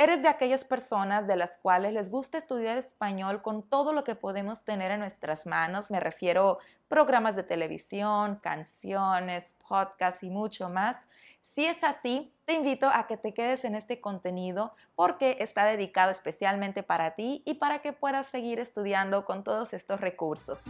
¿Eres de aquellas personas de las cuales les gusta estudiar español con todo lo que podemos tener en nuestras manos? Me refiero a programas de televisión, canciones, podcasts y mucho más. Si es así, te invito a que te quedes en este contenido porque está dedicado especialmente para ti y para que puedas seguir estudiando con todos estos recursos.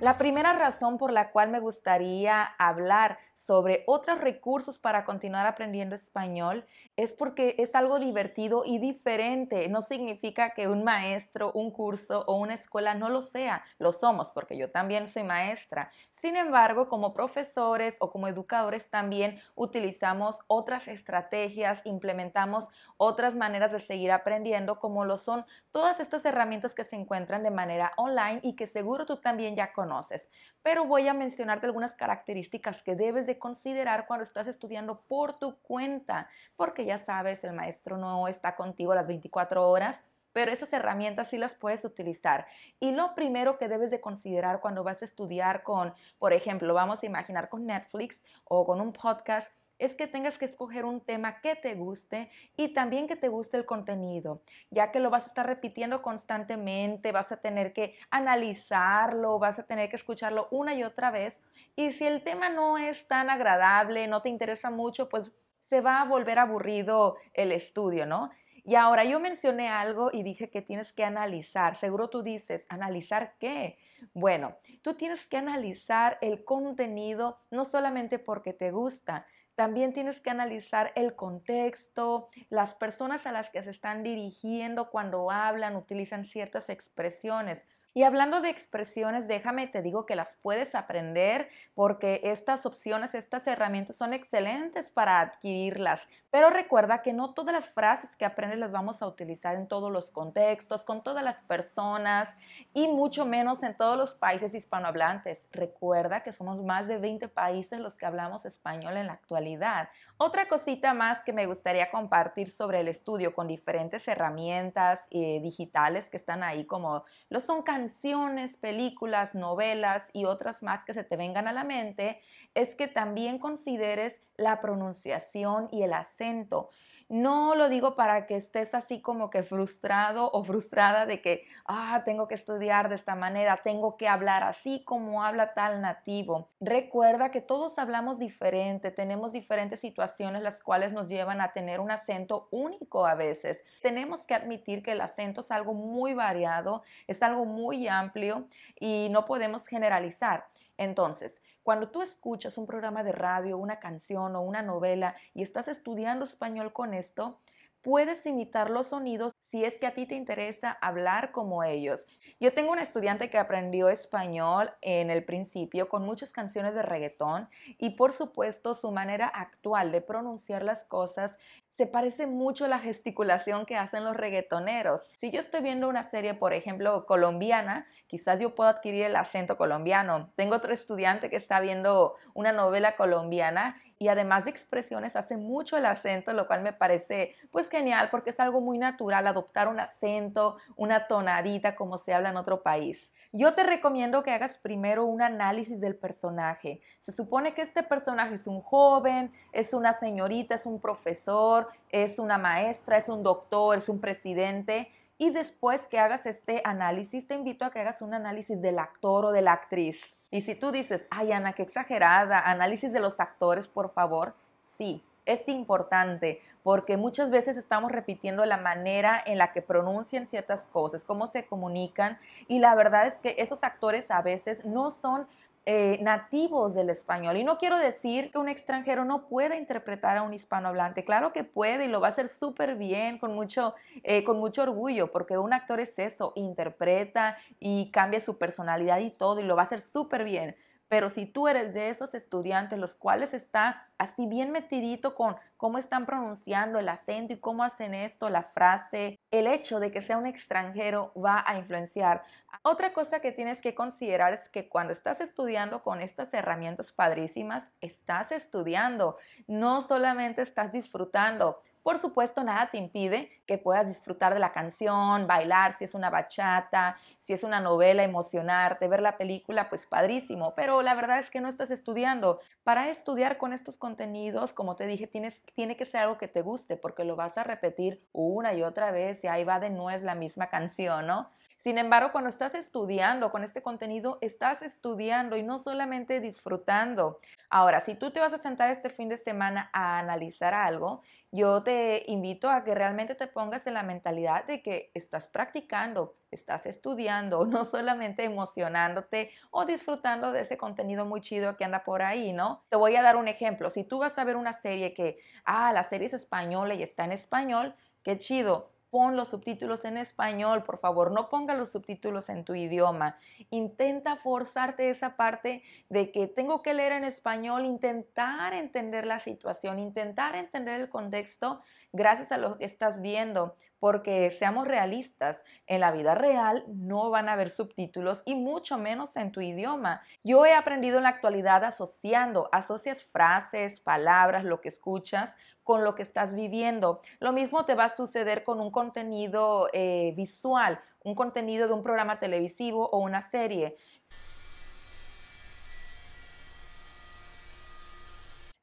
La primera razón por la cual me gustaría hablar sobre otros recursos para continuar aprendiendo español es porque es algo divertido y diferente. No significa que un maestro, un curso o una escuela no lo sea. Lo somos porque yo también soy maestra. Sin embargo, como profesores o como educadores también utilizamos otras estrategias, implementamos otras maneras de seguir aprendiendo como lo son todas estas herramientas que se encuentran de manera online y que seguro tú también ya conoces. Pero voy a mencionarte algunas características que debes de considerar cuando estás estudiando por tu cuenta, porque ya sabes, el maestro no está contigo las 24 horas, pero esas herramientas sí las puedes utilizar. Y lo primero que debes de considerar cuando vas a estudiar con, por ejemplo, vamos a imaginar con Netflix o con un podcast, es que tengas que escoger un tema que te guste y también que te guste el contenido, ya que lo vas a estar repitiendo constantemente, vas a tener que analizarlo, vas a tener que escucharlo una y otra vez. Y si el tema no es tan agradable, no te interesa mucho, pues se va a volver aburrido el estudio, ¿no? Y ahora yo mencioné algo y dije que tienes que analizar. Seguro tú dices, ¿analizar qué? Bueno, tú tienes que analizar el contenido no solamente porque te gusta, también tienes que analizar el contexto, las personas a las que se están dirigiendo cuando hablan, utilizan ciertas expresiones. Y hablando de expresiones, déjame te digo que las puedes aprender porque estas opciones, estas herramientas son excelentes para adquirirlas. Pero recuerda que no todas las frases que aprendes las vamos a utilizar en todos los contextos, con todas las personas y mucho menos en todos los países hispanohablantes. Recuerda que somos más de 20 países los que hablamos español en la actualidad. Otra cosita más que me gustaría compartir sobre el estudio con diferentes herramientas eh, digitales que están ahí, como lo son canciones, películas, novelas y otras más que se te vengan a la mente, es que también consideres la pronunciación y el acento. No lo digo para que estés así como que frustrado o frustrada de que, ah, tengo que estudiar de esta manera, tengo que hablar así como habla tal nativo. Recuerda que todos hablamos diferente, tenemos diferentes situaciones las cuales nos llevan a tener un acento único a veces. Tenemos que admitir que el acento es algo muy variado, es algo muy amplio y no podemos generalizar. Entonces, cuando tú escuchas un programa de radio, una canción o una novela y estás estudiando español con esto, puedes imitar los sonidos si es que a ti te interesa hablar como ellos. Yo tengo una estudiante que aprendió español en el principio con muchas canciones de reggaetón y por supuesto su manera actual de pronunciar las cosas se parece mucho a la gesticulación que hacen los reggaetoneros. Si yo estoy viendo una serie, por ejemplo, colombiana, quizás yo puedo adquirir el acento colombiano. Tengo otro estudiante que está viendo una novela colombiana y además de expresiones hace mucho el acento, lo cual me parece pues genial porque es algo muy natural adoptar un acento, una tonadita como se habla en otro país. Yo te recomiendo que hagas primero un análisis del personaje. Se supone que este personaje es un joven, es una señorita, es un profesor, es una maestra, es un doctor, es un presidente. Y después que hagas este análisis, te invito a que hagas un análisis del actor o de la actriz. Y si tú dices, ay Ana, qué exagerada, análisis de los actores, por favor, sí, es importante porque muchas veces estamos repitiendo la manera en la que pronuncian ciertas cosas, cómo se comunican y la verdad es que esos actores a veces no son eh, nativos del español. Y no quiero decir que un extranjero no pueda interpretar a un hispanohablante. Claro que puede y lo va a hacer súper bien, con mucho, eh, con mucho orgullo, porque un actor es eso, interpreta y cambia su personalidad y todo y lo va a hacer súper bien. Pero si tú eres de esos estudiantes los cuales está así bien metidito con cómo están pronunciando el acento y cómo hacen esto, la frase, el hecho de que sea un extranjero va a influenciar. Otra cosa que tienes que considerar es que cuando estás estudiando con estas herramientas padrísimas, estás estudiando, no solamente estás disfrutando. Por supuesto, nada te impide que puedas disfrutar de la canción, bailar, si es una bachata, si es una novela, emocionarte, ver la película, pues padrísimo. Pero la verdad es que no estás estudiando, Para estudiar con estos contenidos, como te dije, tienes, tiene que ser algo que te guste porque lo vas a repetir una y otra vez y ahí va de nuez la misma canción, ¿no? Sin embargo, cuando estás estudiando con este contenido, estás estudiando y no solamente disfrutando. Ahora, si tú te vas a sentar este fin de semana a analizar algo, yo te invito a que realmente te pongas en la mentalidad de que estás practicando, estás estudiando, no solamente emocionándote o disfrutando de ese contenido muy chido que anda por ahí, ¿no? Te voy a dar un ejemplo. Si tú vas a ver una serie que, ah, la serie es española y está en español, qué chido pon los subtítulos en español, por favor, no ponga los subtítulos en tu idioma. Intenta forzarte esa parte de que tengo que leer en español, intentar entender la situación, intentar entender el contexto gracias a lo que estás viendo, porque seamos realistas, en la vida real no van a haber subtítulos y mucho menos en tu idioma. Yo he aprendido en la actualidad asociando, asocias frases, palabras, lo que escuchas con lo que estás viviendo. Lo mismo te va a suceder con un contenido eh, visual, un contenido de un programa televisivo o una serie.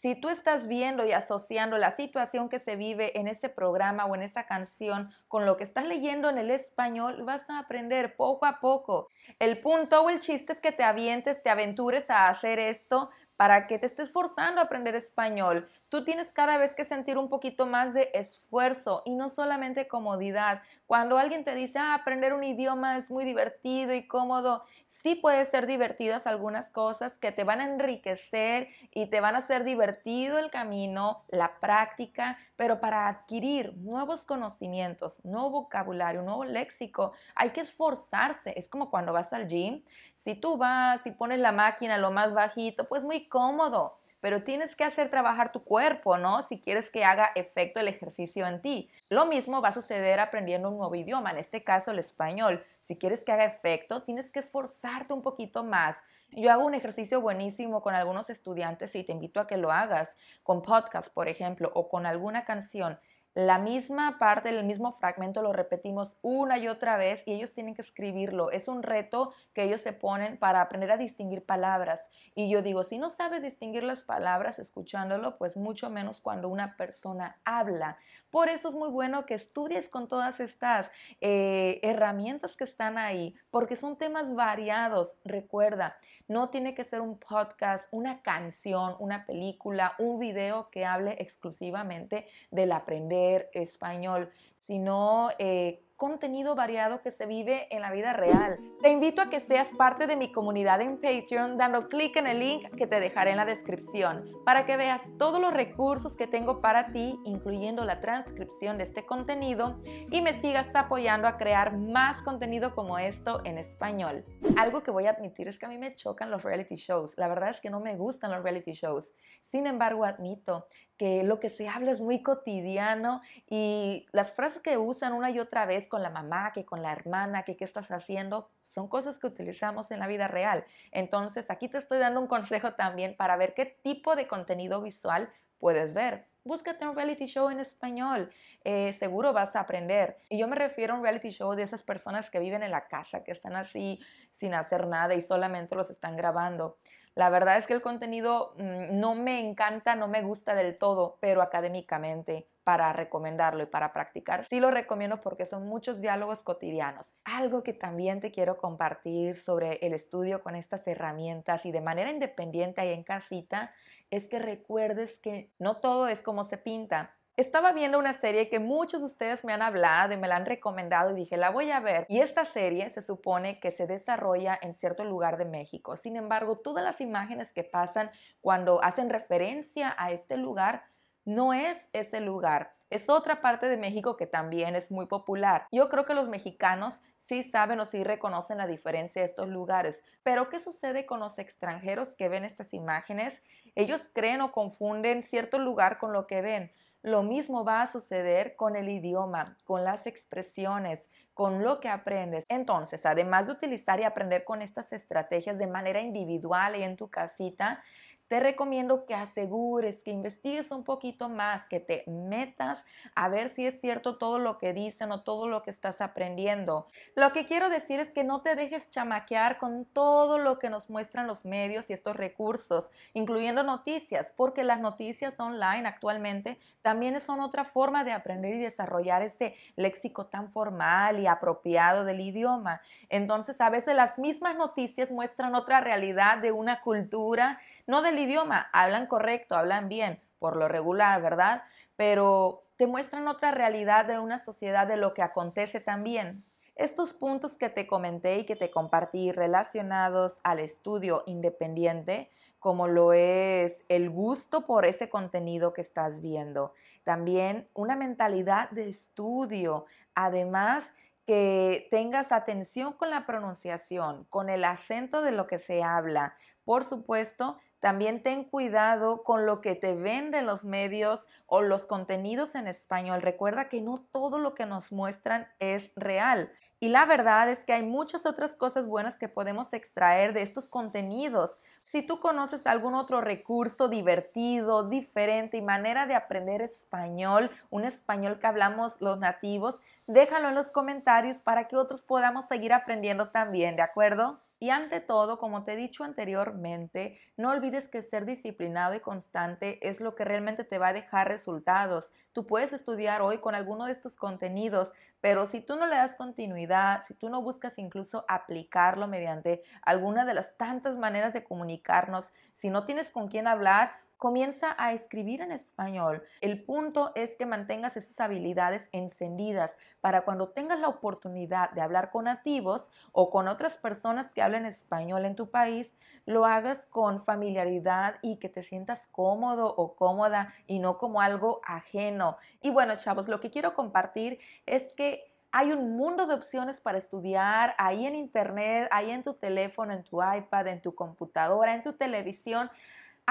Si tú estás viendo y asociando la situación que se vive en ese programa o en esa canción con lo que estás leyendo en el español, vas a aprender poco a poco. El punto o el chiste es que te avientes, te aventures a hacer esto para que te estés forzando a aprender español. Tú tienes cada vez que sentir un poquito más de esfuerzo y no solamente comodidad. Cuando alguien te dice, ah, aprender un idioma es muy divertido y cómodo, sí puede ser divertidas algunas cosas que te van a enriquecer y te van a hacer divertido el camino, la práctica, pero para adquirir nuevos conocimientos, nuevo vocabulario, nuevo léxico, hay que esforzarse. Es como cuando vas al gym si tú vas y pones la máquina lo más bajito, pues muy cómodo, pero tienes que hacer trabajar tu cuerpo, ¿no? Si quieres que haga efecto el ejercicio en ti. Lo mismo va a suceder aprendiendo un nuevo idioma, en este caso el español. Si quieres que haga efecto, tienes que esforzarte un poquito más. Yo hago un ejercicio buenísimo con algunos estudiantes y te invito a que lo hagas con podcast, por ejemplo, o con alguna canción la misma parte, el mismo fragmento lo repetimos una y otra vez y ellos tienen que escribirlo. Es un reto que ellos se ponen para aprender a distinguir palabras. Y yo digo, si no sabes distinguir las palabras escuchándolo, pues mucho menos cuando una persona habla. Por eso es muy bueno que estudies con todas estas eh, herramientas que están ahí, porque son temas variados. Recuerda, no tiene que ser un podcast, una canción, una película, un video que hable exclusivamente del aprender español, sino eh, contenido variado que se vive en la vida real. Te invito a que seas parte de mi comunidad en Patreon dando clic en el link que te dejaré en la descripción para que veas todos los recursos que tengo para ti, incluyendo la transcripción de este contenido y me sigas apoyando a crear más contenido como esto en español. Algo que voy a admitir es que a mí me chocan los reality shows. La verdad es que no me gustan los reality shows. Sin embargo, admito que lo que se habla es muy cotidiano y las frases que usan una y otra vez con la mamá, que con la hermana, que qué estás haciendo, son cosas que utilizamos en la vida real. Entonces, aquí te estoy dando un consejo también para ver qué tipo de contenido visual puedes ver. Búscate un reality show en español, eh, seguro vas a aprender. Y yo me refiero a un reality show de esas personas que viven en la casa, que están así sin hacer nada y solamente los están grabando. La verdad es que el contenido mm, no me encanta, no me gusta del todo, pero académicamente para recomendarlo y para practicar, sí lo recomiendo porque son muchos diálogos cotidianos. Algo que también te quiero compartir sobre el estudio con estas herramientas y de manera independiente ahí en casita es que recuerdes que no todo es como se pinta. Estaba viendo una serie que muchos de ustedes me han hablado y me la han recomendado y dije, la voy a ver. Y esta serie se supone que se desarrolla en cierto lugar de México. Sin embargo, todas las imágenes que pasan cuando hacen referencia a este lugar no es ese lugar. Es otra parte de México que también es muy popular. Yo creo que los mexicanos sí saben o sí reconocen la diferencia de estos lugares. Pero ¿qué sucede con los extranjeros que ven estas imágenes? Ellos creen o confunden cierto lugar con lo que ven. Lo mismo va a suceder con el idioma, con las expresiones, con lo que aprendes. Entonces, además de utilizar y aprender con estas estrategias de manera individual y en tu casita, te recomiendo que asegures, que investigues un poquito más, que te metas a ver si es cierto todo lo que dicen o todo lo que estás aprendiendo. Lo que quiero decir es que no te dejes chamaquear con todo lo que nos muestran los medios y estos recursos, incluyendo noticias, porque las noticias online actualmente también son otra forma de aprender y desarrollar ese léxico tan formal y apropiado del idioma. Entonces, a veces las mismas noticias muestran otra realidad de una cultura no del idioma, hablan correcto, hablan bien, por lo regular, ¿verdad? Pero te muestran otra realidad de una sociedad de lo que acontece también. Estos puntos que te comenté y que te compartí relacionados al estudio independiente, como lo es el gusto por ese contenido que estás viendo, también una mentalidad de estudio, además que tengas atención con la pronunciación, con el acento de lo que se habla. Por supuesto, también ten cuidado con lo que te venden los medios o los contenidos en español. Recuerda que no todo lo que nos muestran es real. Y la verdad es que hay muchas otras cosas buenas que podemos extraer de estos contenidos. Si tú conoces algún otro recurso divertido, diferente y manera de aprender español, un español que hablamos los nativos, déjalo en los comentarios para que otros podamos seguir aprendiendo también, ¿de acuerdo? Y ante todo, como te he dicho anteriormente, no olvides que ser disciplinado y constante es lo que realmente te va a dejar resultados. Tú puedes estudiar hoy con alguno de estos contenidos, pero si tú no le das continuidad, si tú no buscas incluso aplicarlo mediante alguna de las tantas maneras de comunicarnos, si no tienes con quién hablar, comienza a escribir en español. El punto es que mantengas esas habilidades encendidas para cuando tengas la oportunidad de hablar con nativos o con otras personas que hablen español en tu país, lo hagas con familiaridad y que te sientas cómodo o cómoda y no como algo ajeno. Y bueno, chavos, lo que quiero compartir es que hay un mundo de opciones para estudiar ahí en internet, ahí en tu teléfono, en tu iPad, en tu computadora, en tu televisión.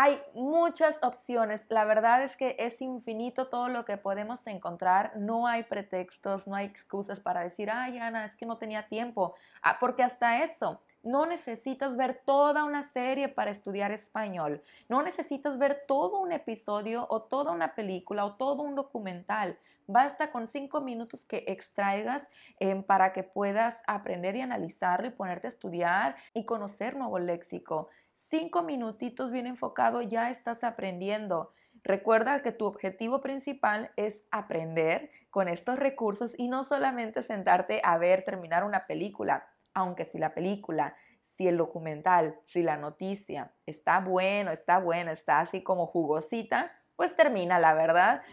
Hay muchas opciones. La verdad es que es infinito todo lo que podemos encontrar. No hay pretextos, no hay excusas para decir, ay, Ana, es que no tenía tiempo. Ah, porque hasta eso, no necesitas ver toda una serie para estudiar español. No necesitas ver todo un episodio o toda una película o todo un documental. Basta con cinco minutos que extraigas em, para que puedas aprender y analizarlo y ponerte a estudiar y conocer nuevo léxico cinco minutitos bien enfocado ya estás aprendiendo. Recuerda que tu objetivo principal es aprender con estos recursos y no solamente sentarte a ver, terminar una película, aunque si la película, si el documental, si la noticia está bueno, está buena, está así como jugosita, pues termina, la verdad.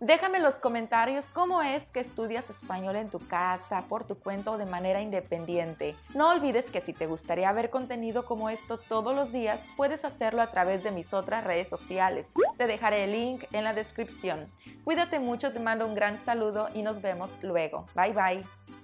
Déjame en los comentarios cómo es que estudias español en tu casa, por tu cuenta o de manera independiente. No olvides que si te gustaría ver contenido como esto todos los días, puedes hacerlo a través de mis otras redes sociales. Te dejaré el link en la descripción. Cuídate mucho, te mando un gran saludo y nos vemos luego. Bye bye.